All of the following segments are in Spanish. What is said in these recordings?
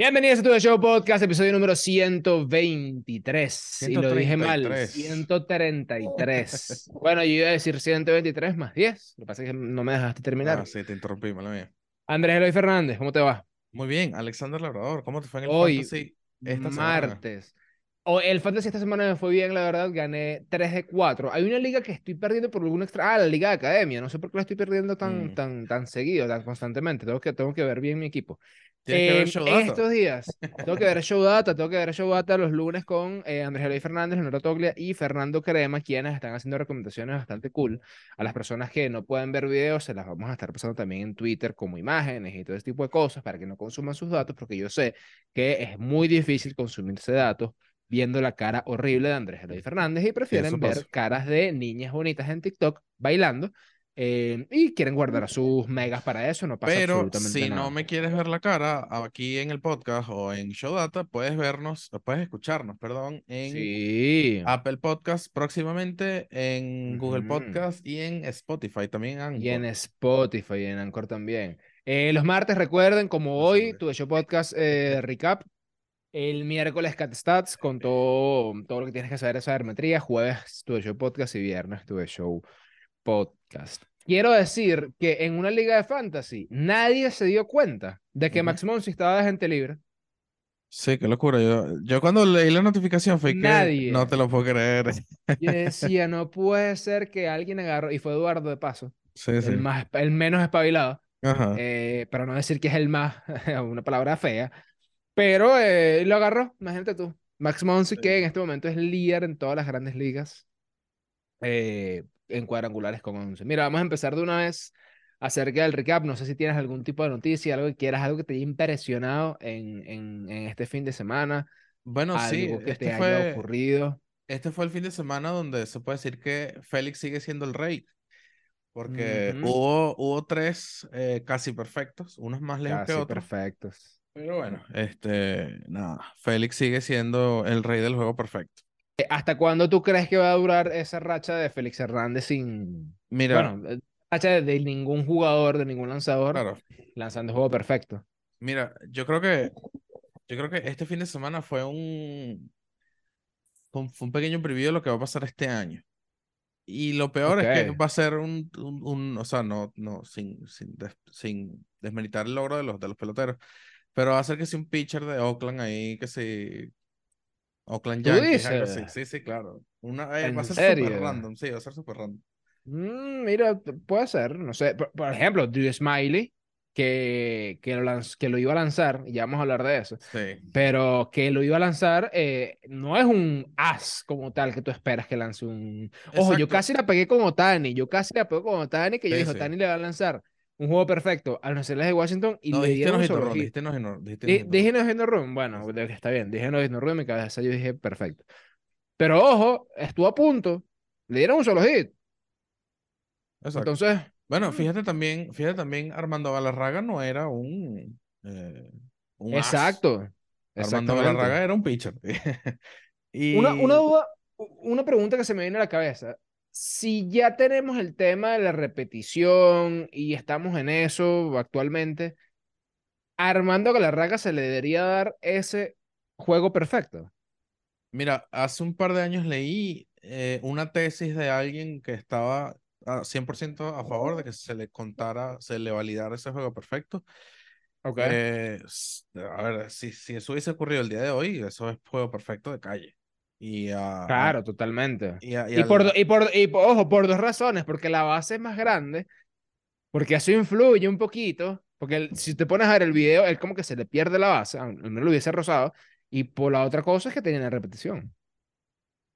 Bienvenidos a Tu Show Podcast, episodio número 123. Y lo dije mal, 133. bueno, yo iba a decir 123 más 10. Lo que pasa es que no me dejaste terminar. Ah, sí, te interrumpí, mala mía. Andrés Eloy Fernández, ¿cómo te va? Muy bien, Alexander Labrador, ¿cómo te fue en el Hoy, Fantasy esta martes. O el Fantasy esta semana me fue bien, la verdad, gané 3 de 4. Hay una liga que estoy perdiendo por algún extra. Ah, la Liga de Academia. No sé por qué la estoy perdiendo tan, Mm. tan, tan seguido, tan constantemente. Tengo que, tengo que ver bien mi equipo. Tienes que ver Show Data. estos días, tengo que ver Show Data, tengo que ver Show Data los lunes con eh, Andrés Eloy Fernández, Leonardo Toglia y Fernando Crema, quienes están haciendo recomendaciones bastante cool. A las personas que no pueden ver videos, se las vamos a estar pasando también en Twitter como imágenes y todo ese tipo de cosas para que no consuman sus datos, porque yo sé que es muy difícil consumirse datos viendo la cara horrible de Andrés Eloy Fernández y prefieren ver caras de niñas bonitas en TikTok bailando. eh, y quieren guardar sus megas para eso, no pasa Pero absolutamente si nada. no me quieres ver la cara aquí en el podcast o en Show Data, puedes vernos, puedes escucharnos, perdón, en Sí. Apple Podcast próximamente, en Google. Podcast y en Spotify, también Y en. Spotify y en Anchor también. Eh, los martes, recuerden, como hoy, tu show podcast eh, recap. El miércoles Cat Stats con todo, todo lo que tienes que saber de sabermetría. Jueves tu show podcast y viernes tu show podcast. Quiero decir que en una liga de fantasy nadie se dio cuenta de que. Max Monsi estaba de gente libre. Sí, qué locura. Yo, yo cuando leí la notificación fue que Nadie. no te lo puedo creer. Yo decía, no puede ser que alguien agarró, y fue Eduardo de paso, Sí, sí. el, más, el menos espabilado. Ajá. eh, para no decir que es el más, una palabra fea, pero eh, lo agarró, imagínate tú. Max Monsi, que en Sí. este momento es líder en todas las grandes ligas eh, en cuadrangulares con 11. Mira, vamos a empezar de una vez acerca del recap. No sé si tienes algún tipo de noticia, algo que quieras, algo que te haya impresionado en, en, en este fin de semana, Bueno, sí, algo que este te haya fue, ocurrido. este fue el fin de semana donde se puede decir que Félix sigue siendo el rey, porque hubo, hubo tres eh, casi perfectos, unos más lejos que Casi otros, perfectos. Pero bueno, este, nada, Félix sigue siendo el rey del juego perfecto. Eh, ¿Hasta cuándo tú crees que va a durar esa racha de Félix Hernández sin, Mira, Bueno, eh, racha de, ningún jugador, de ningún lanzador, claro, lanzando juego perfecto. mira, yo creo que, yo creo que este fin de semana fue un, fue un, pequeño preview de lo que va a pasar este año. Y lo peor es que va a ser un, un, un- o sea, no, no, sin, sin, des- sin desmeritar el logro de los, de los peloteros, pero va a ser que si un pitcher de Oakland ahí, que si Oakland ¿Tú Yankees, algo así. dices? Sí, sí, claro. Una, eh, ¿En va a ser súper random, sí, va a ser súper random. Mm, mira, puede ser, no sé. Por, por ejemplo, Drew Smiley, que, que, lo lanz- que lo iba a lanzar, y ya vamos a hablar de eso, Sí, pero que lo iba a lanzar eh, no es un as como tal que tú esperas que lance un... Ojo, yo casi la pegué con Otani, yo casi la pegué con Otani, que yo Sí, dije, sí. Otani le va a lanzar un juego perfecto a los Nacionales de Washington y No, le dieron. Dije no hitting run. Bueno, está bien. Dije no hitting run en mi cabeza. Yo dije perfecto. Pero ojo, estuvo a punto. Le dieron un solo hit. Exacto. Entonces, Bueno, mm, fíjate también, fíjate también, Armando Galarraga no era un, eh, un exacto. Armando Galarraga era un pitcher. Una, una duda, una pregunta que se me viene a la cabeza. Si ya tenemos el tema de la repetición y estamos en eso actualmente, a Armando Galarraga se le debería dar ese juego perfecto. mira, hace un par de años leí eh, una tesis de alguien que estaba a 100% a favor de que se le contara, se le validara ese juego perfecto. Ok. Eh, a ver, si, si eso hubiese ocurrido el día de hoy, eso es juego perfecto de calle. Y, a- a- Claro, totalmente. y, por, y por, y por- ojo, por dos razones, porque la base es más grande, porque eso influye un poquito, porque el- si te pones a ver el video, él como que se le pierde la base, aunque no lo hubiese rozado, y por la otra cosa es que tenía la repetición,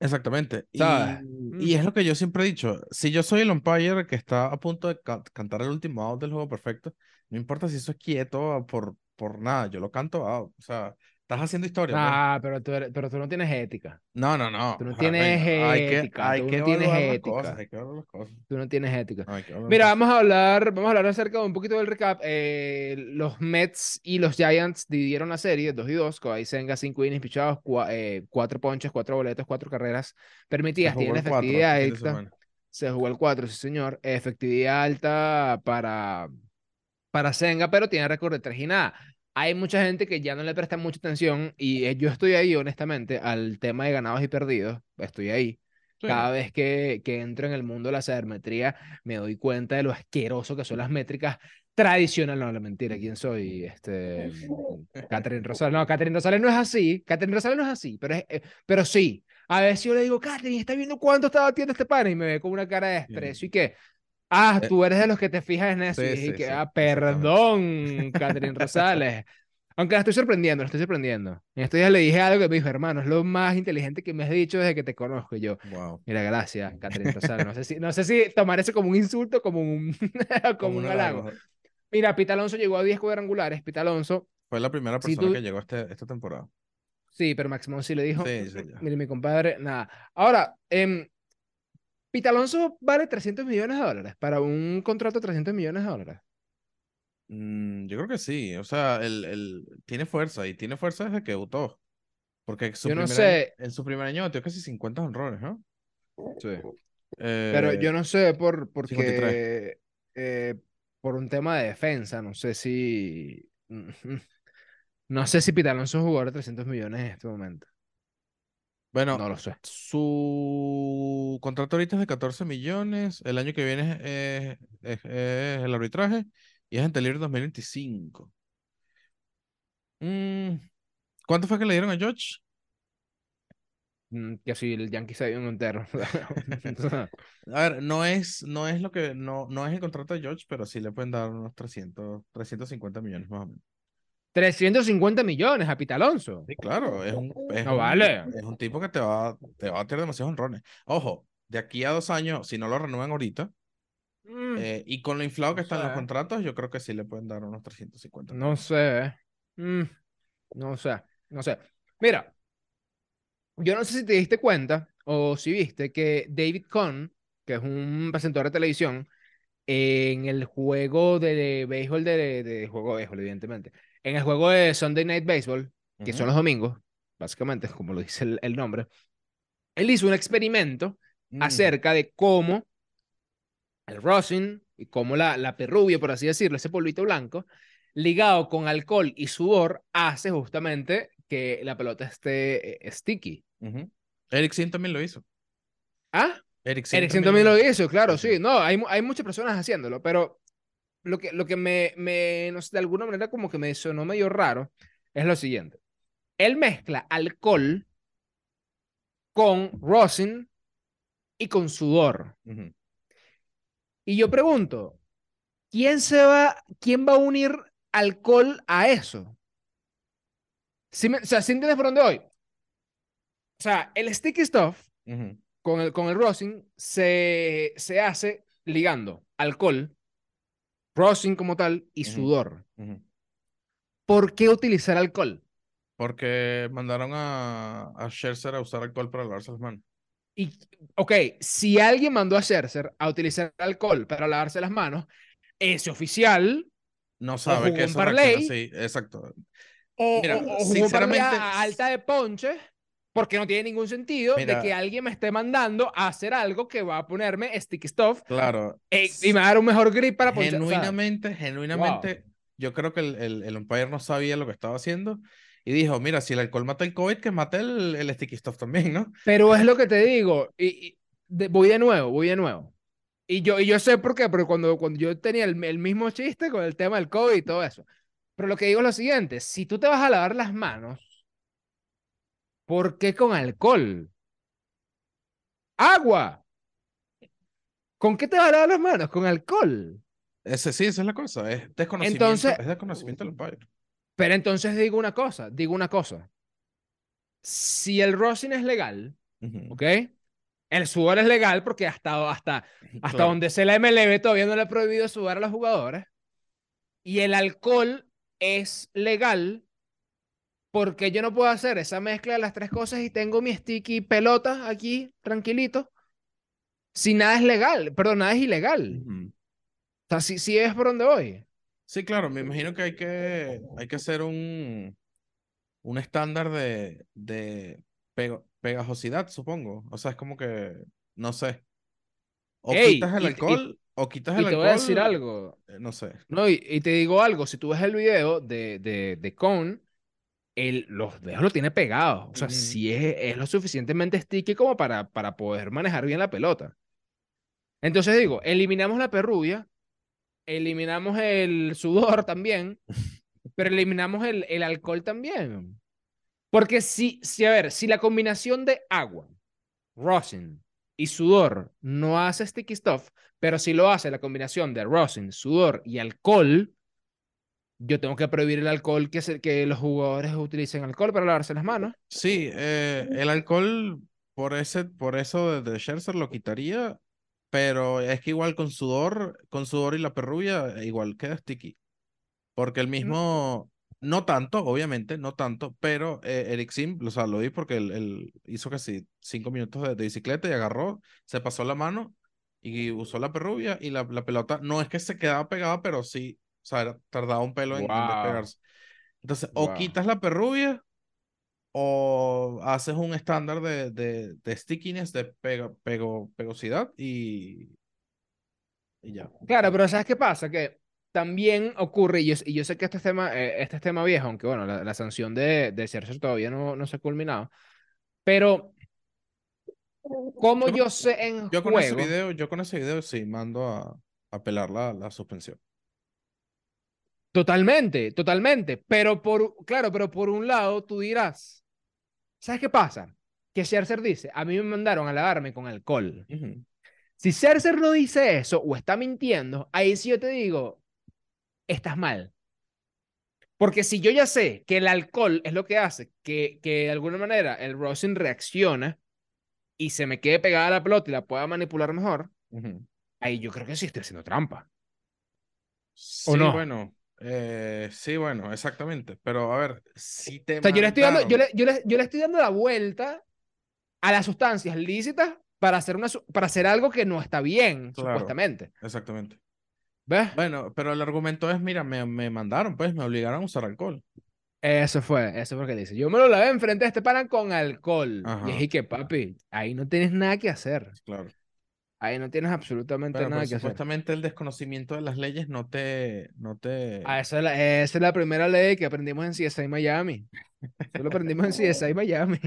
Exactamente. Y, ¿sabes? y Mm. es lo que yo siempre he dicho. Si yo soy el umpire que está a punto de ca- cantar el último out del juego perfecto, no importa si eso es quieto por, por nada, yo lo canto out. O sea, estás haciendo historia, pues. Ah, pero tú, eres- pero tú no tienes ética, No, no, no. tú no tienes ética, hay que no tienes ética. tú no tienes ética. Mira, vamos a hablar, vamos a hablar acerca de un poquito del recap. Eh, los Mets y los Giants dividieron la serie 2 y 2. Kawhi Senga, 5 innings pichados, 4 ponches, 4 boletos, 4 carreras permitidas. Tienen el 4 efectividad este fin de alta. Se jugó el 4, sí, señor. Efectividad alta para, para Senga, pero tiene récord de 3 y nada. Hay mucha gente que ya no le presta mucha atención y eh, yo estoy ahí, honestamente, al tema de ganados y perdidos. Estoy ahí. Sí. Cada vez que, que entro en el mundo de la sabermetría, me doy cuenta de lo asqueroso que son las métricas tradicionales. No, la mentira, ¿quién soy? Este, Catherine Rosales. No, Catherine Rosales no es así. Catherine Rosales no es así, pero, es, eh, pero sí. A veces yo le digo, Catherine, ¿está viendo cuánto está batiendo este pana? Y me ve con una cara de desprecio y que, ah, Eh, tú eres de los que te fijas en eso. sí, y sí, que, sí, ah, perdón, Catherine Rosales. Aunque la estoy sorprendiendo, la estoy sorprendiendo. En estos días le dije algo que me dijo, hermano, es lo más inteligente que me has dicho desde que te conozco. Y yo, Wow. mira, gracias, Catherine Rosales. No sé si, no sé si tomar eso como un insulto como un, como Como un halago. Mira, Pita Alonso llegó a 10 cuadrangulares. Pita Alonso, Fue la primera Si persona tú- que llegó este, esta temporada. sí, pero Max Monsi le dijo, Sí, sí, mire, mi compadre, nada. Ahora, em, Pita Alonso vale 300 millones de dólares para un contrato de 300 millones de dólares. Mm, yo creo que sí. O sea, el, el, tiene fuerza y tiene fuerza desde que debutó. Porque su Yo no primer sé. año- en su primer año metió casi 50 honrones, ¿no? Sí. Pero Eh, yo no sé por, 53. porque eh, por un tema de defensa, no sé si no sé si Pita Alonso es un jugador de 300 millones en este momento. Bueno, No lo sé. su contrato ahorita es de 14 millones. El año que viene es, es- es el arbitraje y es en libre 2025. Mm, ¿cuánto fue que le dieron a George? Mm, Que si el Yankee se dio un entero. A ver, no es, no es lo que, no, no es el contrato de George, pero sí le pueden dar unos 300, 350 millones más o menos. 350 millones a Pita Alonso. Sí, claro, es un, es No un- vale. es un tipo que te va, te va a tener demasiados honrones. Ojo, de aquí a dos años, si no lo renuevan ahorita, Mm, eh, y con lo inflado que no están los sé. contratos, yo creo que sí le pueden dar unos 350 No sé. Mm, no sé. No sé. Mira, yo no sé si te diste cuenta o si viste que David Cohn, que es un presentador de televisión, en el juego de béisbol de, de juego de béisbol, evidentemente, en el juego de Sunday Night Baseball, que Ujú. son los domingos, básicamente, como lo dice el, el nombre, él hizo un experimento Ujú. acerca de cómo el rosin y cómo la, la perrubia, por así decirlo, ese polvito blanco, ligado con alcohol y sudor, hace justamente que la pelota esté eh, sticky. Ujú. Eric Sin también lo hizo. ¿Ah? Eric Sin Ericsson también lo hizo, claro, Sí. No, hay, hay muchas personas haciéndolo, pero lo que, lo que me, me, no sé, de alguna manera como que me sonó medio raro es lo siguiente. Él mezcla alcohol con rosin y con sudor. Y yo pregunto, ¿quién se va, quién va a unir alcohol a eso? ¿Sí me- o sea, ¿sí entiendes por dónde voy? O sea, el sticky stuff con el, con el rosin se, se hace ligando alcohol, rosin como tal y Ujú. sudor. Ujú. ¿Por qué utilizar alcohol? Porque mandaron a, a Scherzer a usar alcohol para lavarse las manos. Y, ok, si alguien mandó a Scherzer a utilizar alcohol para lavarse las manos, ese oficial No sabe que parlay. así. Exacto. o, Mira, o- o jugó un parlay a- sinceramente, a alta de ponche, porque no tiene ningún sentido Mira. de que alguien me esté mandando a hacer algo que va a ponerme sticky stuff Claro. eh, y me va a dar un mejor grip para ponchar. o sea, Genuinamente, genuinamente, yo creo que el, el, el umpire no sabía lo que estaba haciendo y dijo, mira, si el alcohol mata el COVID, que mate el, el sticky stuff también, ¿no? Pero es lo que te digo. Y, y de- voy de nuevo, voy de nuevo. Y yo, y yo sé por qué, porque cuando, cuando yo tenía el, el mismo chiste con el tema del COVID y todo eso. Pero lo que digo es lo siguiente: si tú te vas a lavar las manos, ¿por qué con alcohol? ¡Agua! ¿Con qué te vas a lavar las manos? Con alcohol. Ese sí, esa es la cosa, es desconocimiento, Entonces- es desconocimiento del. Pero entonces digo una cosa, digo una cosa. Si el rosin es legal. ¿ok? El sudor es legal porque hasta, hasta, hasta Claro. donde se la MLB todavía no le ha prohibido sudar a los jugadores. Y el alcohol es legal porque yo no puedo hacer esa mezcla de las tres cosas y tengo mi sticky pelota aquí, tranquilito. Si nada es legal, perdón, nada es ilegal. Ujú. O sea, si, si es por donde voy. Sí, claro, me imagino que hay que, hay que hacer un, un estándar de, de pego- pegajosidad, supongo. O sea, es como que, no sé. O Ey, quitas el y- y- alcohol o quitas Y el te voy a decir alcohol, algo. eh, no sé. No, y, y te digo algo, si tú ves el video de, de, de Cone, él, los dedos lo tiene pegado. O sea, sí es, es lo suficientemente sticky como para, para poder manejar bien la pelota. Entonces digo, eliminamos la perrubia, eliminamos el sudor también, pero eliminamos el, el alcohol también. Porque si, si, a ver, si la combinación de agua, rosin y sudor no hace sticky stuff, pero si lo hace la combinación de rosin, sudor y alcohol, yo tengo que prohibir el alcohol, que, se, que los jugadores utilicen alcohol para lavarse las manos. Sí, eh, el alcohol por ese, por eso de, de Scherzer lo quitaría, pero es que igual con sudor, con sudor y la perrubia, eh, igual queda sticky. Porque el mismo, no tanto, obviamente, no tanto, pero eh, Eric Sim, o sea, lo vi porque él, él hizo casi cinco minutos de, de bicicleta y agarró, se pasó la mano y usó la perrubia y la, la pelota, no es que se quedaba pegada, pero sí, o sea, tardaba un pelo en, en Wow. despegarse. Entonces, o Wow. quitas la perrubia o haces un estándar de, de, de stickiness, de pego, pego, pegosidad y, y ya. Claro, pero ¿sabes qué pasa? Que también ocurre, y yo, y yo sé que este es tema, eh, este es tema viejo, aunque bueno, la, la sanción de, de Scherzer todavía no, no se ha culminado, pero como Yo- yo sé en Yo con ese juego, video, yo con ese video sí mando a, a apelar la, la suspensión. Totalmente, totalmente, pero por, claro, pero por un lado tú dirás, ¿sabes qué pasa? Que Scherzer dice, a mí me mandaron a lavarme con alcohol. Si Scherzer no dice eso o está mintiendo, ahí sí yo te digo, estás mal. Porque si yo ya sé que el alcohol es lo que hace que, que de alguna manera el rosin reacciona y se me quede pegada la pelota y la pueda manipular mejor, ahí yo creo que sí estoy haciendo trampa. Sí, no? bueno, eh, sí, bueno, exactamente. Pero a ver, si te O sea, yo le estoy dando, yo le, yo le, yo le estoy dando la vuelta a las sustancias lícitas para hacer, una, para hacer algo que no está bien, Claro. supuestamente. Exactamente. ¿Ves? Bueno, pero el argumento es, mira, me, me mandaron, pues, me obligaron a usar alcohol. Eso fue, eso fue lo que dice. Yo me lo lavé enfrente de este pana con alcohol. Ajá. Y y que, papi, ahí no tienes nada que hacer. Claro. Ahí no tienes absolutamente nada pero que hacer. supuestamente el desconocimiento de las leyes no te, no te... Ah, esa, es la, esa es la primera ley que aprendimos en CSI Miami. Eso lo aprendimos en CSI Miami.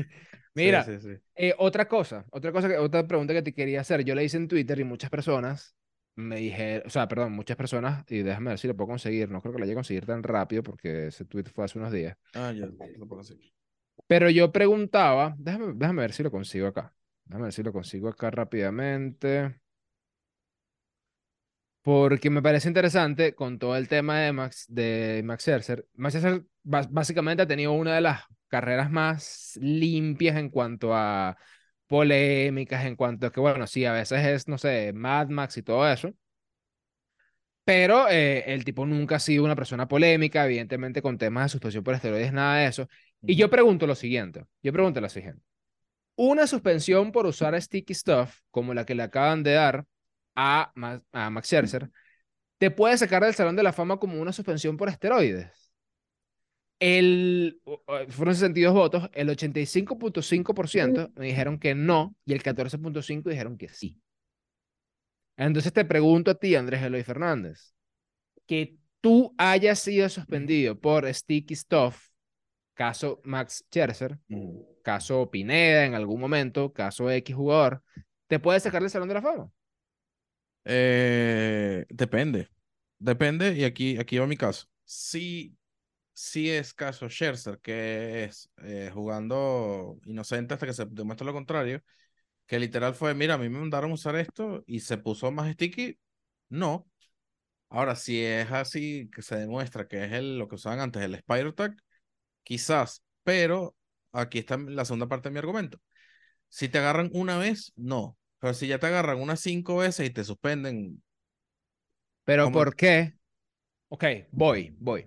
Mira, Sí, sí, sí. eh, otra cosa, otra cosa, que, otra pregunta que te quería hacer. Yo la hice en Twitter y muchas personas me dijeron, o sea, perdón, muchas personas, y déjame ver si lo puedo conseguir. No creo que lo haya conseguir tan rápido porque ese tweet fue hace unos días. Ah, ya, lo puedo hacer. Pero yo preguntaba, déjame, déjame ver si lo consigo acá. Déjame ver si lo consigo acá rápidamente. Porque me parece interesante con todo el tema de Max, de Max Scherzer. Max Scherzer básicamente ha tenido una de las carreras más limpias en cuanto a polémicas, en cuanto a que, bueno, sí, a veces es, no sé, Mad Max y todo eso. Pero eh, el tipo nunca ha sido una persona polémica, evidentemente con temas de sustitución por esteroides, nada de eso. Y yo pregunto lo siguiente, yo pregunto lo siguiente. Una suspensión por usar sticky stuff, como la que le acaban de dar a, Ma- a Max Scherzer, te puede sacar del Salón de la Fama como una suspensión por esteroides. El, fueron 62 votos, el 85.5% me dijeron que no y el 14.5% dijeron que sí. Entonces te pregunto a ti, Andrés Eloy Fernández, que tú hayas sido suspendido por sticky stuff, caso Max Scherzer. Caso Pineda en algún momento, caso X jugador, ¿te puede sacar del Salón de la Fama? Eh, depende. Depende, y aquí, aquí va mi caso. Si, si es caso Scherzer, que es eh, jugando inocente hasta que se demuestre lo contrario, que literal fue, mira, a mí me mandaron usar esto y se puso más sticky, no. Ahora, si es así, que se demuestra que es el, lo que usaban antes, el Spider Tag, quizás, pero aquí está la segunda parte de mi argumento. Si te agarran una vez, no. Pero si ya te agarran unas cinco veces y te suspenden, Pero ¿Cómo? ¿por qué? Ok, voy, voy.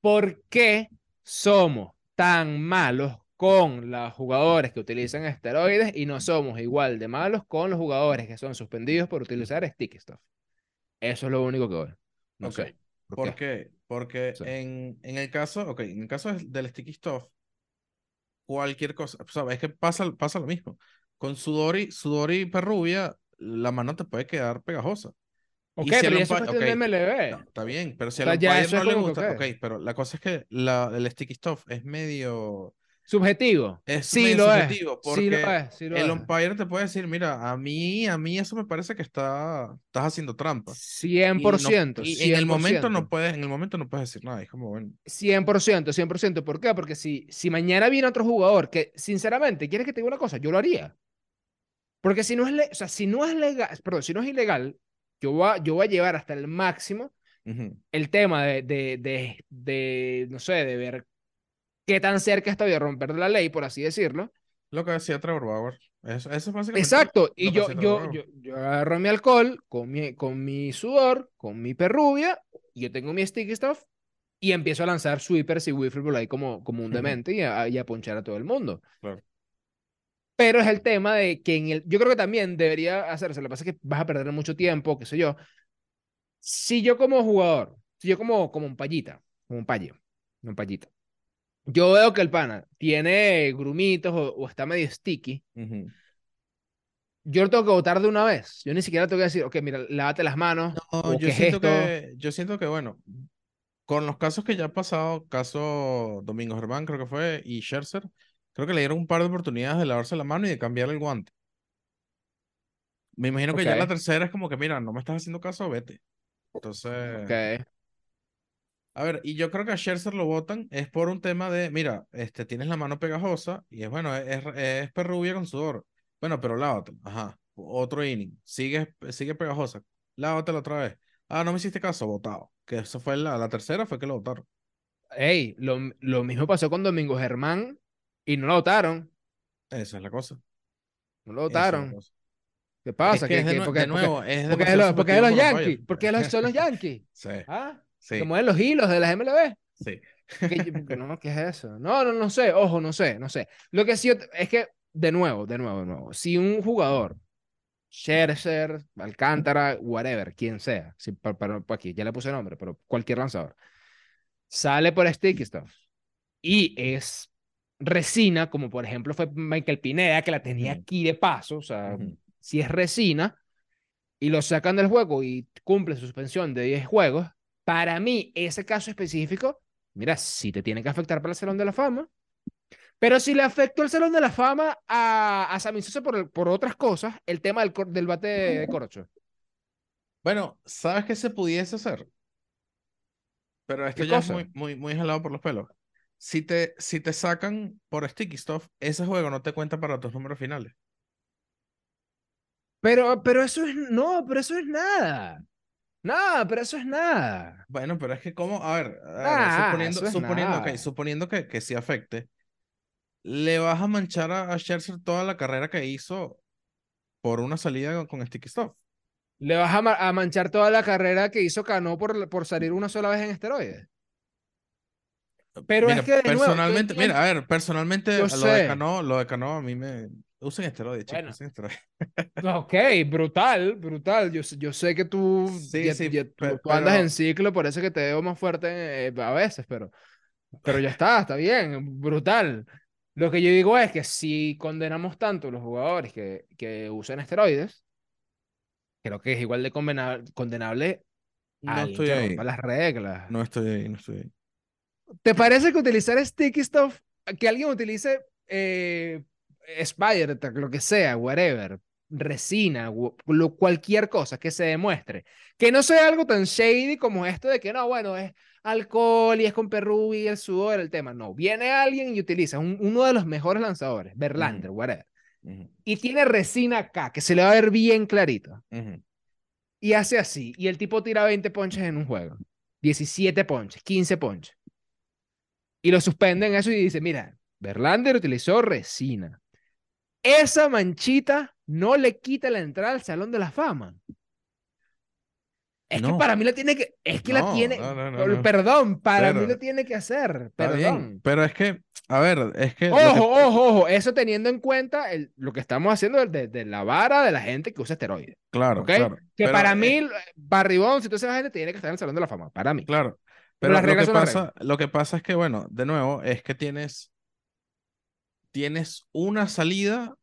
¿Por qué somos tan malos con los jugadores que utilizan esteroides y no somos igual de malos con los jugadores que son suspendidos por utilizar sticky stuff? Eso es lo único que voy. No Ok. sé. ¿Por ¿Por qué? qué? Porque Sí. en, en el caso, ok, en el caso del sticky stuff, cualquier cosa, sabes que pasa, pasa lo mismo. Con sudor y, sudor y perrubia, la mano te puede quedar pegajosa. Ok, si pero eso es cuestión de MLB. no, está bien, pero si O sea, umpire eso no es le gusta, ok. ok, pero la cosa es que la, el sticky stuff es medio, Subjetivo. es Sí lo es. subjetivo, Sí lo es. Sí lo el es. umpire te puede decir, mira, a mí, a mí eso me parece que está, estás haciendo trampa. Y, no, 100%. y en el momento 100%. no puedes, en el momento no puedes decir nada, es como, bueno, 100%, 100%. ¿Por qué? Porque si, si mañana viene otro jugador que, sinceramente, ¿quieres que te diga una cosa? Yo lo haría. Porque si no es, o sea, si no es legal, perdón, si no es ilegal, yo voy a, yo voy a llevar hasta el máximo ujú, el tema de, de, de, de, no sé, de ver qué tan cerca estoy de romper la ley, por así decirlo. Lo que decía Trevor Bauer, eso, eso es básicamente Exacto. Y yo, yo, yo, yo agarro mi alcohol con mi, con mi sudor, con mi perrubia, yo tengo mi sticky stuff, y empiezo a lanzar sweepers y wiffle por ahí como, como un demente y a, y a ponchar a todo el mundo. Claro. Pero es el tema de que en el, yo creo que también debería hacerse, lo que pasa es que vas a perder mucho tiempo, qué sé yo. Si yo como jugador, si yo como, como un payita, como un payo, un payita, yo veo que el pana tiene grumitos o, o está medio sticky, yo lo tengo que votar de una vez. Yo ni siquiera tengo que decir, ok, mira, lávate las manos, No, o yo es siento que, yo siento que, bueno, con los casos que ya han pasado, caso Domingo Germán creo que fue, y Scherzer, creo que le dieron un par de oportunidades de lavarse la mano y de cambiar el guante. Me imagino que ya la tercera es como que, mira, no me estás haciendo caso, vete. Entonces, Ok. A ver, y yo creo que a Scherzer lo votan es por un tema de, mira, este, tienes la mano pegajosa y es bueno, es, es, es perrubia con sudor. Bueno, pero lávatela, ajá, otro inning, sigue, sigue pegajosa, lávatela otra vez. Ah, no me hiciste caso, votado. Que eso fue la, la tercera, fue que lo votaron. Ey, lo, lo mismo pasó con Domingo Germán y no lo votaron. Esa es la cosa. No lo es la votaron. ¿Qué Es pasa? que ¿Qué, es de, qué- nue- por qué- de por qué- nuevo, es por qué de los, Yankees? Dodgers. ¿Por qué de los, son los Yankees? Sí, ¿Ah? Sí, Que mueven los hilos de las MLB. sí. Que no, ¿qué es eso? No, no, no sé, ojo, no sé, no sé. Lo que sí es que, de nuevo, de nuevo, de nuevo, si un jugador, Scherzer, Alcántara, whatever, quien sea, si, para, para- aquí ya le puse nombre, pero cualquier lanzador, sale por sticky stuff y es resina, como por ejemplo fue Michael Pineda, que la tenía aquí de paso, o sea, Ujú. si es resina y lo sacan del juego y cumple su suspensión de 10 juegos, para mí ese caso específico, mira, sí te tiene que afectar para el Salón de la Fama. Pero si le afectó el Salón de la Fama a, a Sammy Sosa por, por otras cosas, el tema del, del bate de Corocho. Bueno, ¿sabes qué se pudiese hacer? Pero esto ¿Qué ya cosa? es muy, muy, muy jalado por los pelos. Si te, si te sacan por Sticky Stuff, ese juego no te cuenta para tus números finales. Pero, pero eso es, no, pero eso es nada. Nada, pero eso es nada. Bueno, pero es que como, a ver, a ver, Nah, suponiendo, es suponiendo, que, que sí afecte, le vas a manchar a, a Scherzer toda la carrera que hizo por una salida con, con Sticky Stuff. Le vas a, ma- a manchar toda la carrera que hizo Cano por, por salir una sola vez en esteroides. Pero mira, es que, de nuevo, personalmente, mira, entiendo- a ver, personalmente, lo de. Cano, lo de Cano a mí me... Usen esteroides, chicos, Bueno. usen esteroides. Ok, brutal, brutal. Yo, yo sé que tú, Sí, ya- sí, ya- tú- pe- tú andas pero- en ciclo, por eso que te veo más fuerte eh, a veces, pero, pero ya está, está bien, brutal. Lo que yo digo es que si condenamos tanto a los jugadores que, que usan esteroides, creo que es igual de condenable, condenable a No alguien estoy ahí. las reglas. No estoy ahí, no estoy ahí. ¿Te parece que utilizar sticky stuff, que alguien utilice eh, spider tag, lo que sea, whatever, resina, lo- cualquier cosa que se demuestre, que no sea algo tan shady como esto de que no, bueno, es alcohol y es con perru y el sudor el tema. No, viene alguien y utiliza un- uno de los mejores lanzadores, Verlander, whatever, y tiene resina acá, que se le va a ver bien clarito, y hace así, y el tipo tira 20 ponches en un juego, 17 ponches, 15 ponches. Y lo suspenden eso y dice, mira, Verlander utilizó resina. Esa manchita no le quita la entrada al Salón de la Fama. Es que para mí la tiene que, es que la tiene, no, perdón, para mí lo tiene que hacer, bien, perdón. pero es que, a ver, es que... Ojo, que- ojo, ojo, eso teniendo en cuenta el- lo que estamos haciendo de, de la vara de la gente que usa esteroides, Claro, claro. Que pero, para eh, mí, Barribón, si tú esa gente, tiene que estar en el Salón de la Fama, para mí. Claro. Pero Pero las lo que son las pasa, lo que pasa es que, bueno, de nuevo, es que tienes, tienes una salida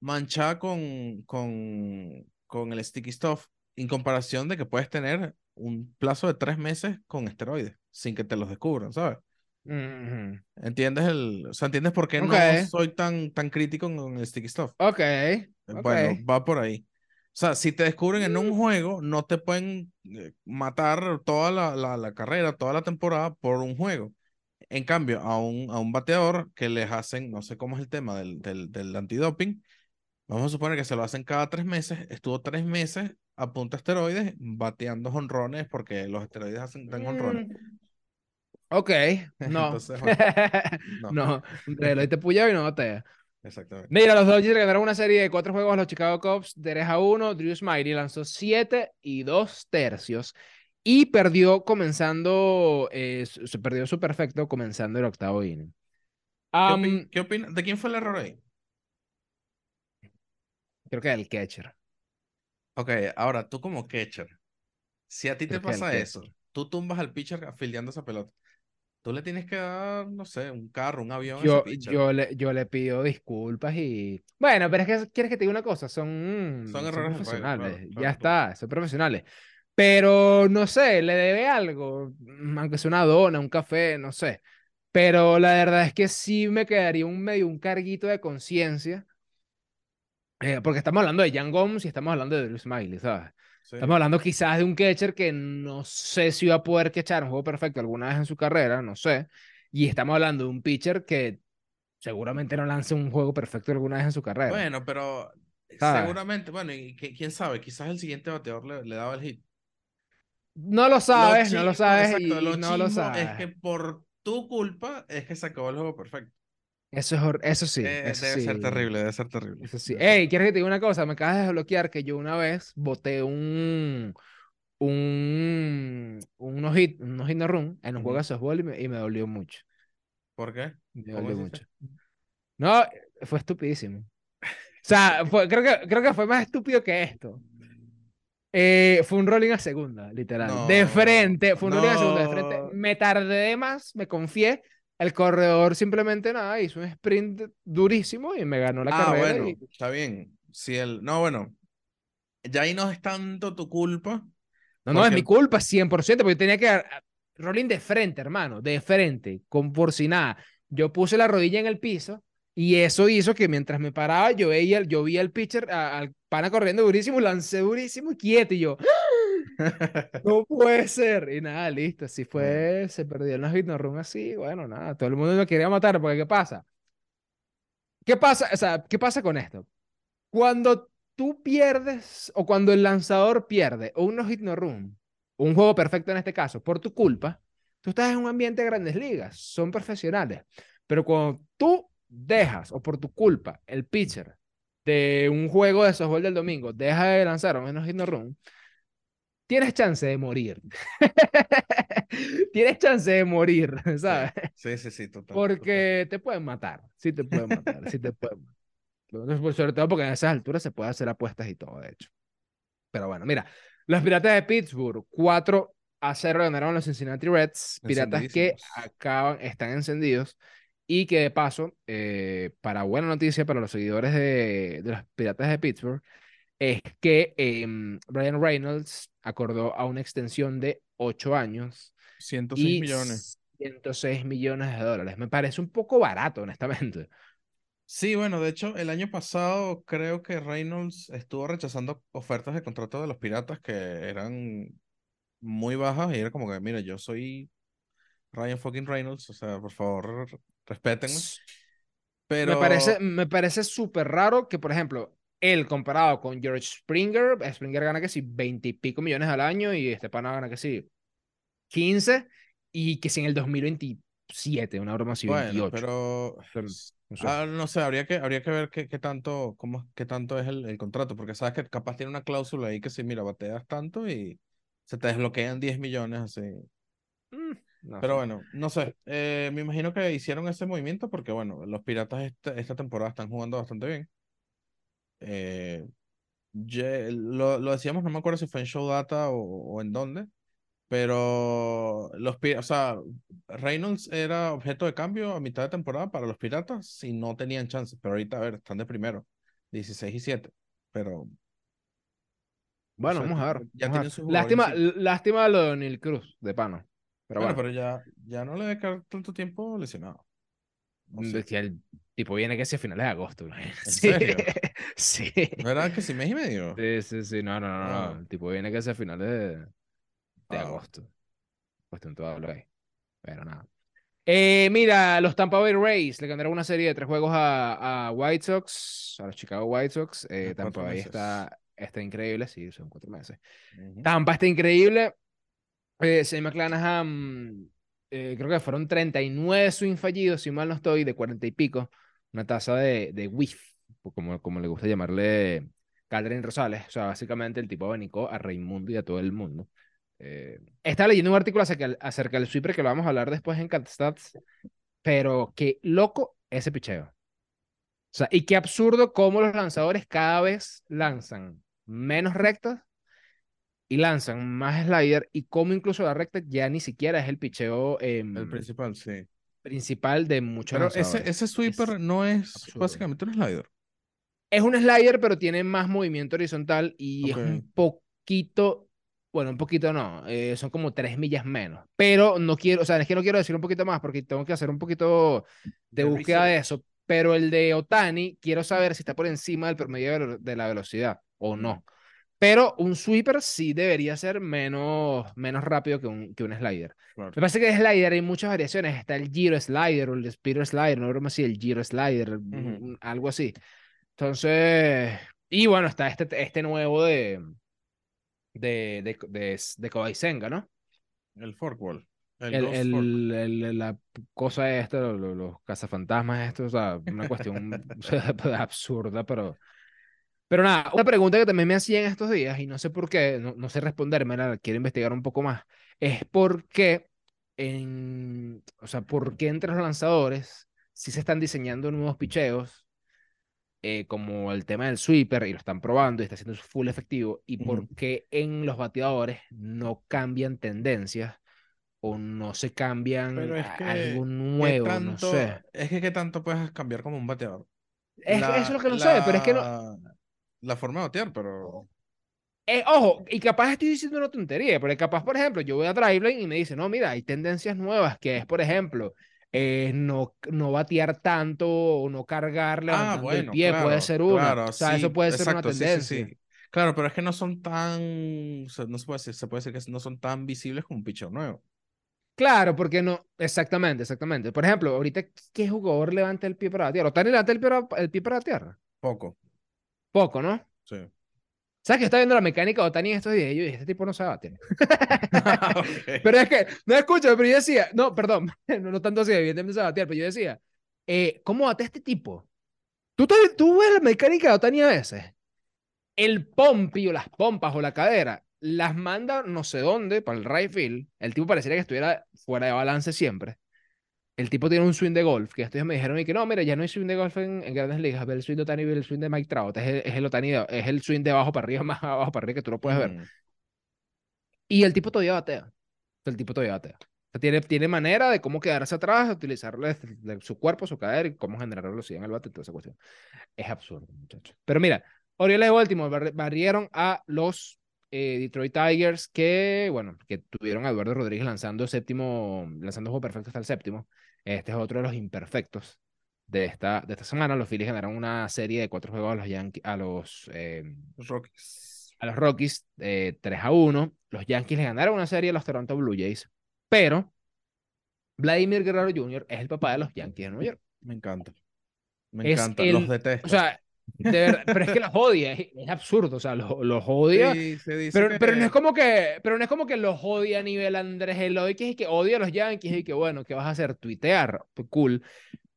manchada con, con, con el sticky stuff en comparación de que puedes tener un plazo de tres meses con esteroides sin que te los descubran, ¿sabes? Ujú. ¿Entiendes el, o sea, entiendes por qué Ok. no soy tan, tan crítico con el sticky stuff? Ok, Eh. Bueno, va por ahí. O sea, si te descubren en un juego, no te pueden eh, matar toda la, la, la carrera, toda la temporada por un juego. En cambio, a un, a un bateador que les hacen, no sé cómo es el tema del, del, del antidoping, vamos a suponer que se lo hacen cada tres meses, estuvo tres meses a punta de esteroides bateando jonrones porque los esteroides hacen dan jonrones. Mm. Ok, no. Entonces, bueno, no. no, te puya y no batea. Exactamente. Mira, los Dodgers ganaron una serie de cuatro juegos a los Chicago Cubs, 3 a 1. Drew Smyly lanzó 7 y 2 tercios y perdió comenzando, eh, se perdió su perfecto comenzando el octavo inning. ¿Qué, Am, opi- qué opinas? ¿De quién fue el error ahí? creo que el catcher. Ok, ahora tú como catcher, si a ti te Creo el pasa eso, catcher. tú tumbas al pitcher afiliando esa pelota, tú le tienes que dar, no sé, un carro, un avión a Yo, ese pitcher. yo, le, yo le pido disculpas y... Bueno, pero es que, ¿quieres que te diga una cosa? Son, Son son errores del juego, profesionales, claro, ya claro, está, son profesionales. Pero, no sé, le debe algo, mm, aunque sea una dona, un café, no sé. Pero la verdad es que sí me quedaría un medio, un carguito de conciencia, eh, porque estamos hablando de Jan Gomes y estamos hablando de Drew Smiley, ¿sabes? Sí. Estamos hablando quizás de un catcher que no sé si va a poder catchar un juego perfecto alguna vez en su carrera, no sé. Y estamos hablando de un pitcher que seguramente no lance un juego perfecto alguna vez en su carrera. Bueno, pero ¿Sabes? seguramente, bueno, y que- quién sabe, quizás el siguiente bateador le, le daba el hit. No lo sabes, no lo sabes exacto, y lo no lo sabes. es que por tu culpa es que se acabó el juego perfecto. Eso es eso sí, Eh, eso debe ser sí. terrible, debe ser terrible. Eso sí. ser Ey, ¿quieres que te diga una cosa? Me acabas de desbloquear que yo una vez boté un un un no hit, un no hit no run en un juego de softball y me, y me dolió mucho. ¿Por qué? Me ¿Cómo dolió mucho. No, fue estupidísimo. O sea, fue- creo que, creo que fue más estúpido que esto. Eh, fue un rolling a segunda, literal. De No, frente, fue un rolling a segunda, de frente. no. Me tardé de más, me confié. El corredor simplemente nada, hizo un sprint durísimo y me ganó la Ah, carrera. bueno, y- está bien. Si el, no, bueno, ya ahí no es tanto tu culpa. No, no, es porque- mi culpa 100%, porque yo tenía que dar ah, rolling de frente, hermano, de frente, con por si nada. Yo puse la rodilla en el piso y eso hizo que mientras me paraba, yo veía, yo vi al pitcher, a- al pana corriendo durísimo, lancé durísimo y quieto y yo, no puede ser. Y nada, listo, así fue, se perdió hit no run así, bueno, nada, todo el mundo me quería matar, porque ¿qué pasa? ¿Qué pasa? O sea, ¿qué pasa con esto? Cuando tú pierdes o cuando el lanzador pierde o un no hit no run, un juego perfecto en este caso, por tu culpa, tú estás en un ambiente de grandes ligas, son profesionales. Pero cuando tú dejas o por tu culpa el pitcher de un juego de softball del domingo deja de lanzar un no hit no run, tienes chance de morir. tienes chance de morir, ¿sabes? Sí, sí, sí, total. total. Porque te pueden matar, sí te pueden matar, sí te pueden matar. Pues, Sobre todo porque en esas alturas se puede hacer apuestas y todo, de hecho. Pero bueno, mira, los Piratas de Pittsburgh, 4 a 0 ganaron los Cincinnati Reds, Piratas que acaban, están encendidos y que de paso, eh, para buena noticia para los seguidores de, de los Piratas de Pittsburgh, es que em, Brian Reynolds acordó a una extensión de 8 años 106 y millones. 106 millones de dólares. Me parece un poco barato, honestamente. Sí, bueno, de hecho, el año pasado creo que Reynolds estuvo rechazando ofertas de contrato de los piratas que eran muy bajas y era como que, mira, yo soy Ryan fucking Reynolds, o sea, por favor, respétenme. Pero Me parece, me parece súper raro que, por ejemplo, él comparado con George Springer, Springer gana que sí 20 y pico millones al año y este pana gana que sí 15 y que si en el 2027, una broma así, bueno, 28. pero Pero, no sé. ah, no sé, habría que, habría que ver qué, qué tanto, cómo, qué tanto es el, el contrato, porque sabes que capaz tiene una cláusula ahí que si, mira, bateas tanto y se te desbloquean 10 millones así. Mm, no Pero sé. bueno, no sé. eh, me imagino que hicieron ese movimiento porque, bueno, los Piratas esta, esta temporada están jugando bastante bien. Eh, ye- lo, lo decíamos, no me acuerdo si fue en Show Data o, o en dónde, pero los o sea, Reynolds era objeto de cambio a mitad de temporada para los Piratas y no tenían chances. Pero ahorita, a ver, están de primero, 16 y 7. Pero Bueno, sea, vamos a ver. ya vamos a ver. Lástima, lástima lo de O'Neal Cruz, de pano. Pero Bueno, bueno, pero ya, ya no le quedar tanto tiempo lesionado. ¿O sí? es que el tipo viene que hacia finales de agosto. imagínate. ¿En Sí, serio? sí. ¿No era que si mes y medio? Sí, sí, sí, no, no, no, no. El tipo viene que hacia finales de, de Ah. agosto. Cuestión todo lo hay. Pero nada. Eh, mira, los Tampa Bay Rays le ganaron una serie de tres juegos a, a White Sox, a los Chicago White Sox. Eh, Tampa Bay está, está increíble, sí, son cuatro meses. Ujú. Tampa está increíble. Eh, Shane McClanahan, eh, creo que fueron 39 swing fallidos, si mal no estoy, de 40 y pico. Una tasa de, de whiff, como, como le gusta llamarle Calderín Rosales. O sea, básicamente el tipo abanicó a Raimundo y a todo el mundo. Eh, estaba leyendo un artículo acerca, acerca del sweeper que lo vamos a hablar después en CatStats, pero qué loco ese picheo. O sea, y qué absurdo cómo los lanzadores cada vez lanzan menos rectas y lanzan más slider y cómo incluso la recta ya ni siquiera es el picheo em, El principal, sí. principal de muchos Pero ese, ese sweeper Es no es absurdo. básicamente un slider. Es un slider, pero tiene más movimiento horizontal y es Ok. un poquito, bueno, un poquito no, eh, son como tres millas menos. Pero no quiero, o sea, es que no quiero decir un poquito más porque tengo que hacer un poquito de búsqueda de eso. Pero el de Otani, quiero saber si está por encima del promedio de la velocidad o Mm. no. Pero un sweeper sí debería ser menos, menos rápido que un, que un slider. Claro. Me parece que de slider hay muchas variaciones. Está el giro slider o el speeder slider, no broma así, el giro slider, un- un- algo así. Entonces, y bueno, está este, este nuevo de, de, de, de, de Kodai Senga, ¿no? El forkwall. El, El, el- la cosa esta, lo- lo- los, cazafantasmas estos, o sea, una cuestión absurda, pero... Pero nada, una pregunta que también me hacían estos días y no sé por qué, no, no sé responderme, la quiero investigar un poco más, es por qué, en, o sea, por qué entre los lanzadores si se están diseñando nuevos picheos, eh, como el tema del sweeper, y lo están probando y está haciendo full efectivo, y por Ujú. qué en los bateadores no cambian tendencias o no se cambian Pero es a- que, algo ¿qué nuevo, no tanto, sé. es que qué tanto puedes cambiar como un bateador. Es, La- eso es lo que no sé, pero es que no, la- La forma de batear, pero. Eh, ojo, y capaz estoy diciendo una tontería, pero capaz, por ejemplo, yo voy a Driveline y me dice, no, mira, hay tendencias nuevas, que es, por ejemplo, eh, no, no batear tanto o no cargar el Ah, bueno, pie, puede claro, ser una. claro, o sea, sí, eso puede ser una exacto, sí, sí, tendencia. sí. Claro, pero es que no son tan. o sea, no se puede decir, se puede decir que no son tan visibles como un pitcher nuevo. Claro, porque no, exactamente, exactamente. Por ejemplo, ahorita, ¿qué jugador levanta el pie para batear? ¿Otani levanta el pie para, el pie para batear? Poco. Poco, ¿no? Sí. ¿Sabes que está viendo la mecánica de Otani en estos días? Y yo dije, este tipo no sabe batear. Ok. Pero es que, no escucho, pero yo decía, no, perdón, no, no tanto así, evidentemente a batear, pero yo decía, eh, ¿cómo bate este tipo? ¿Tú, tú ves la mecánica de Otani a veces. El pompi o las pompas o la cadera las manda no sé dónde para el right field. El tipo pareciera que estuviera fuera de balance siempre. El tipo tiene un swing de golf, que estos me dijeron y que no, mira, ya no hay swing de golf en, en grandes ligas, ve el swing de Otani, ve el swing de Mike Trout, es el, es el Otani, es el swing de abajo para arriba, más abajo para arriba que tú lo puedes ver. Y el tipo todavía batea. El tipo todavía batea. O sea, tiene, tiene manera de cómo quedarse atrás, utilizar su cuerpo, su cadera y cómo generar velocidad en el bate, toda esa cuestión. Es absurdo, muchachos. Pero mira, Orioles de Baltimore barri- barrieron a los eh, Detroit Tigers que, bueno, que tuvieron a Eduardo Rodríguez lanzando séptimo, lanzando juego perfecto hasta el séptimo. Este es otro de los imperfectos de esta, de esta semana. Los Phillies ganaron una serie de cuatro juegos a los, Yanke- a los eh, Los Rockies. a los Rockies eh, 3 a 1. Los Yankees le ganaron una serie a los Toronto Blue Jays. Pero Vladimir Guerrero Jr. es el papá de los Yankees de Nueva York. Me encanta. Me Es encanta. el- Los detesto. O sea, de verdad, pero es que los odia, es, es absurdo, o sea, los, los odia. Sí, se dice Pero, que- pero no es como que, pero no es como que los odia a nivel Andrés Eloy, que es que odia a los Yankees y que bueno, ¿qué vas a hacer? Tuitear, pues, cool.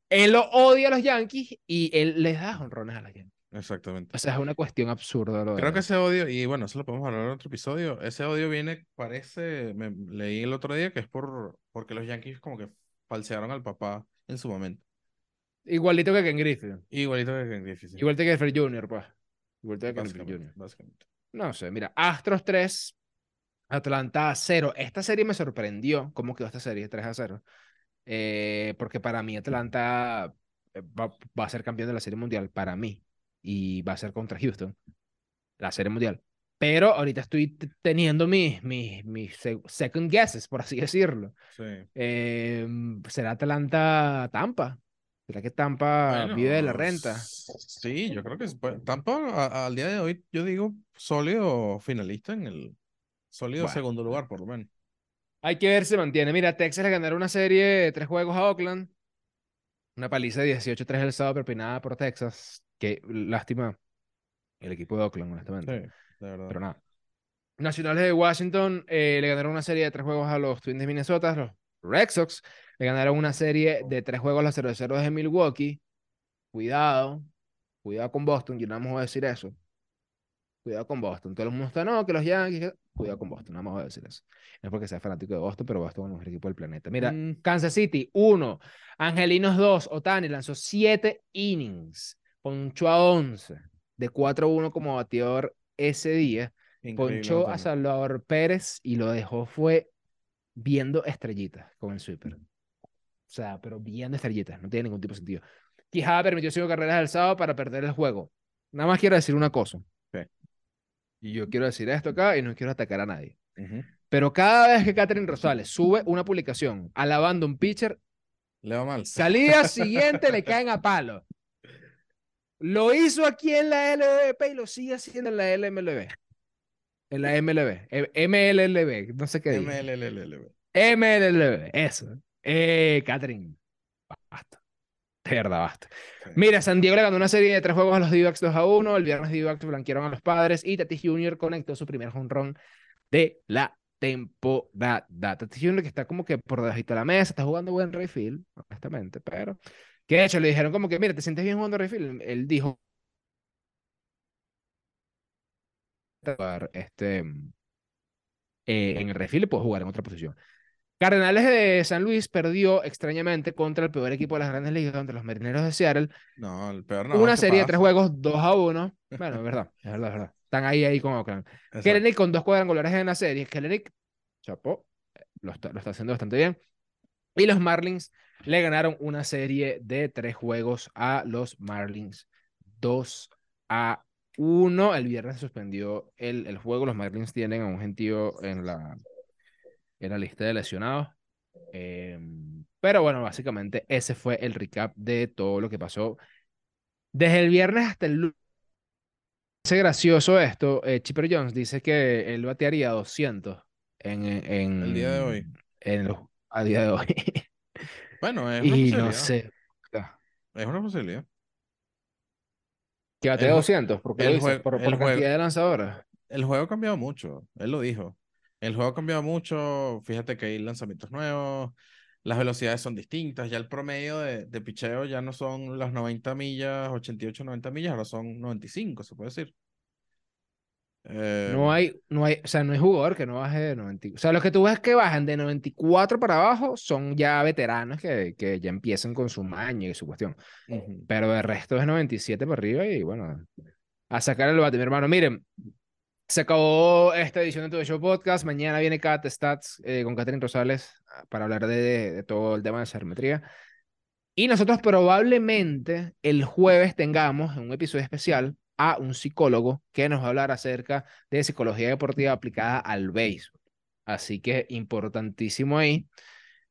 Él lo odia a los Yankees y él les da honrones a los Yankees. Exactamente. O sea, es una cuestión absurda. Lo de Creo que verdad. ese odio, y bueno, eso lo podemos hablar en otro episodio. Ese odio viene, parece, me leí el otro día que es por porque los Yankees como que falsearon al papá en su momento. Igualito que Ken Griffey. Igualito que Ken Griffey, sí. Igual que Griffey Jr., pues. Igual que Ken Básicamente, Jr. básicamente. No sé, mira, Astros 3, Atlanta 0. Esta serie me sorprendió cómo quedó esta serie, 3 a 0. Eh, porque para mí Atlanta eh, va, va a ser campeón de la Serie Mundial, para mí. Y va a ser contra Houston, la Serie Mundial. Pero ahorita estoy teniendo mis, mis, mis se- second guesses, por así decirlo. Sí. Eh, ¿será Atlanta Tampa? ¿Será que Tampa vive de la renta? Sí, yo creo que. Tampa al día de hoy, yo digo, sólido finalista en el sólido Bueno. segundo lugar, por lo menos. Hay que ver si mantiene. Mira, Texas le ganaron una serie de tres juegos a Oakland. Una paliza de 18-3 el sábado propinada por Texas. Qué lástima el equipo de Oakland, honestamente. Sí, de verdad. Pero nada. Nacionales de Washington eh, le ganaron una serie de tres juegos a los Twins de Minnesota. Los Red Sox le ganaron una serie de tres juegos a los cerveceros de Milwaukee. Cuidado. Cuidado con Boston. Yo más voy a decir eso. Cuidado con Boston. Todo el mundo está, no, que los Yankees. Cuidado con Boston. Más voy a decir eso. No es porque sea fanático de Boston, pero Boston es el mejor equipo del planeta. Mira, Mm, Kansas City, 1. Angelinos 2. Otani lanzó 7 innings. Ponchó a 11. De 4-1 como bateador ese día. increíble, Ponchó a. Salvador Pérez y lo dejó fue viendo estrellitas con el sweeper. O sea, pero viendo estrellitas. No tiene ningún tipo de sentido. Quijada permitió cinco carreras el sábado para perder el juego. Nada más quiero decir una cosa. Y yo quiero decir esto acá y no quiero atacar a nadie. Ujú. Pero cada vez que Catherine Rosales sube una publicación alabando a un pitcher, Le va mal. salida siguiente le caen a palo. Lo hizo aquí en la LVP y lo sigue haciendo en la LMLB. En la MLB. eh, MLLB, no sé qué. MLLLB. MLLB, eso. Eh, Catherine, basta. De verdad, basta. Sí. Mira, San Diego le ganó una serie de tres juegos a los D-backs 2 a 1. El viernes D-backs blanquearon a los padres y Tatis Jr. conectó su primer home run de la temporada. Tatis Jr. que está como que por debajito de la mesa, está jugando buen Rayfield, honestamente, pero que de hecho le dijeron como que, mira, ¿te sientes bien jugando Rayfield? Él dijo, este, eh, en el Rayfield puedo jugar en otra posición. Cardenales de San Luis perdió extrañamente contra el peor equipo de las grandes ligas, contra los Marineros de Seattle. No, el peor no. una ¿qué serie de tres pasa? juegos, 2 a 1. Bueno, es verdad, es verdad, es verdad. Están ahí, ahí con Oakland. Exacto. Kellenic con dos cuadrangulares en la serie. Kellenic, chapó, lo está, lo está haciendo bastante bien. Y los Marlins le ganaron una serie de tres juegos a los Marlins. 2 a 1. El viernes se suspendió el, el juego. Los Marlins tienen a un gentío en la, en la lista de lesionados. Eh, pero bueno, básicamente ese fue el recap de todo lo que pasó desde el viernes hasta el lunes. Es gracioso esto. eh, Chipper Jones dice que él batearía 200 en, en, El día de hoy. En los, a día de hoy. Bueno, es una y posibilidad. no sé. Es una posibilidad. Que batea El jue- 200, ¿por qué el lo dice? jue- Por, el por juego- cantidad de lanzadores. El juego ha cambiado mucho, él lo dijo. El juego ha cambiado mucho, fíjate que hay lanzamientos nuevos, las velocidades son distintas, ya el promedio de, de picheo ya no son las 90 millas, 88, 90 millas, ahora son 95, se puede decir. Eh, No hay, no hay, o sea, no hay jugador que no baje de 90. O sea, los que tú ves que bajan de 94 para abajo son ya veteranos que, que ya empiezan con su maña y su cuestión. Pero el resto es 97 para arriba y bueno, a sacar el bate, mi hermano. Miren, se acabó esta edición de Tu Show Podcast. Mañana viene Cat Stats eh, con Catherine Rosales ah, para hablar de, de todo el tema de geometría. Y nosotros probablemente el jueves tengamos en un episodio especial a un psicólogo que nos va a hablar acerca de psicología deportiva aplicada al béisbol. Así que importantísimo ahí.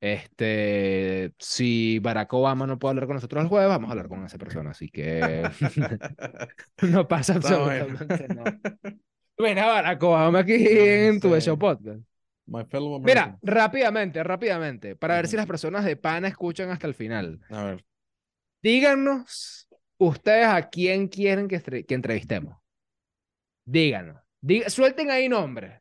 Este, si Barack Obama no puede hablar con nosotros el jueves, vamos a hablar con esa persona. Así que no pasa bueno. absolutamente nada. Mira, Barack Obama aquí en tu show podcast. My fellow Mira, rápidamente, rápidamente, para ver si las personas de PANA escuchan hasta el final. A ver, Díganos ustedes a quién quieren que, entrevistemos. Díganos. Suelten ahí nombres.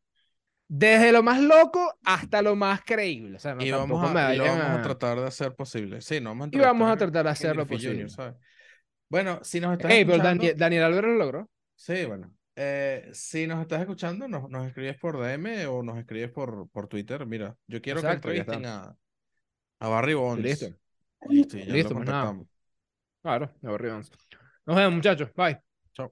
Desde lo más loco hasta lo más creíble. O sea, no y vamos, a, y lo vayan vamos a a- tratar de hacer posible. Sí, no vamos a Y vamos a tratar de a hacer lo Griffey Jr., posible. Bueno, si nos estás Ey, pero escuchando, Daniel, Daniel Álvarez lo logró. sí, bueno, eh, si nos estás escuchando, nos, nos escribes por DM o nos escribes por, por Twitter. Mira, yo quiero Exacto, que entrevisten a, a Barry Bonds. listo. Listo, ya Listo, lo pues. Claro, me aburrí. Nos vemos, muchachos. Bye. Chao.